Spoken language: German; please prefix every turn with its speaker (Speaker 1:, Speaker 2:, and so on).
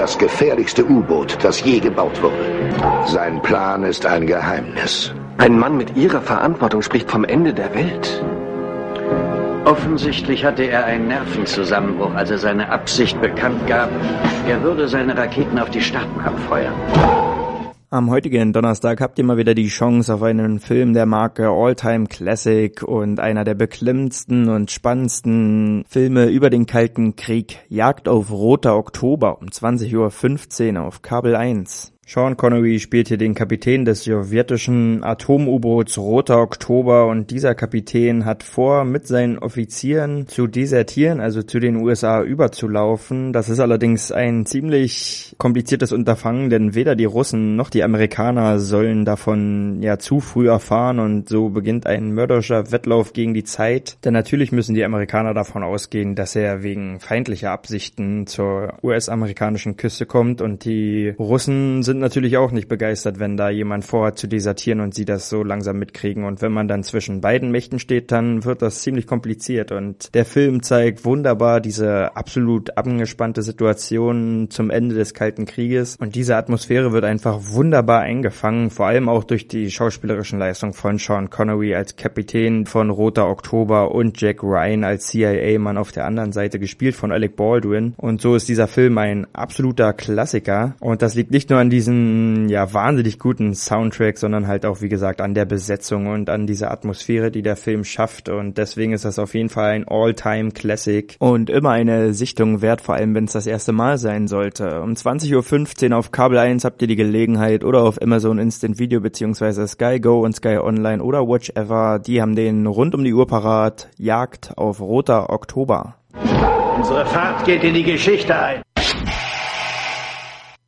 Speaker 1: Das gefährlichste U-Boot, das je gebaut wurde. Sein Plan ist ein Geheimnis.
Speaker 2: Ein Mann mit Ihrer Verantwortung spricht vom Ende der Welt.
Speaker 3: Offensichtlich hatte er einen Nervenzusammenbruch, als er seine Absicht bekannt gab, er würde seine Raketen auf die Staaten abfeuern.
Speaker 4: Am heutigen Donnerstag habt ihr mal wieder die Chance auf einen Film der Marke Alltime Classic und einer der beklemmendsten und spannendsten Filme über den Kalten Krieg. Jagd auf Roter Oktober um 20.15 Uhr auf Kabel 1. Sean Connery spielt hier den Kapitän des sowjetischen Atom-U-Boots Roter Oktober und dieser Kapitän hat vor, mit seinen Offizieren zu desertieren, also zu den USA überzulaufen. Das ist allerdings ein ziemlich kompliziertes Unterfangen, denn weder die Russen noch die Amerikaner sollen davon ja zu früh erfahren und so beginnt ein mörderischer Wettlauf gegen die Zeit. Denn natürlich müssen die Amerikaner davon ausgehen, dass er wegen feindlicher Absichten zur US-amerikanischen Küste kommt und die Russen sind natürlich auch nicht begeistert, wenn da jemand vorhat zu desertieren und sie das so langsam mitkriegen. Und wenn man dann zwischen beiden Mächten steht, dann wird das ziemlich kompliziert. Und der Film zeigt wunderbar diese absolut angespannte Situation zum Ende des Kalten Krieges. Und diese Atmosphäre wird einfach wunderbar eingefangen, vor allem auch durch die schauspielerischen Leistungen von Sean Connery als Kapitän von Roter Oktober und Jack Ryan als CIA-Mann auf der anderen Seite gespielt von Alec Baldwin. Und so ist dieser Film ein absoluter Klassiker. Und das liegt nicht nur an diesen diesen ja wahnsinnig guten Soundtrack, sondern halt auch wie gesagt an der Besetzung und an dieser Atmosphäre, die der Film schafft und deswegen ist das auf jeden Fall ein All-Time Classic und immer eine Sichtung wert, vor allem wenn es das erste Mal sein sollte. Um 20.15 Uhr auf Kabel 1 habt ihr die Gelegenheit oder auf Amazon Instant Video beziehungsweise Sky Go und Sky Online oder Watch Ever, die haben den rund um die Uhr parat Jagd auf Roter Oktober.
Speaker 3: Unsere Fahrt geht in die Geschichte ein.